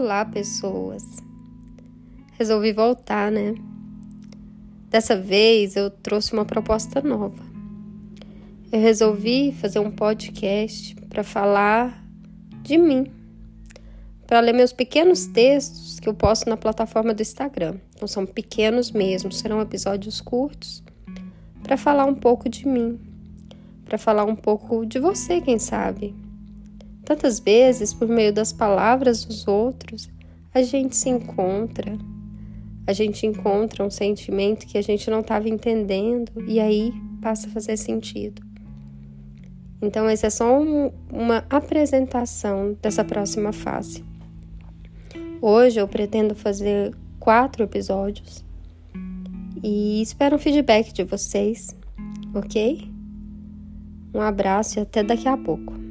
Olá, pessoas. Resolvi voltar, né? Dessa vez eu trouxe uma proposta nova. Eu resolvi fazer um podcast para falar de mim, para ler meus pequenos textos que eu posto na plataforma do Instagram. Então são pequenos mesmo, serão episódios curtos para falar um pouco de mim, para falar um pouco de você, quem sabe Tantas vezes, por meio das palavras dos outros, a gente se encontra, a gente encontra um sentimento que a gente não estava entendendo e aí passa a fazer sentido. Então, essa é só um, uma apresentação dessa próxima fase. Hoje eu pretendo fazer quatro episódios e espero um feedback de vocês, ok? Um abraço e até daqui a pouco.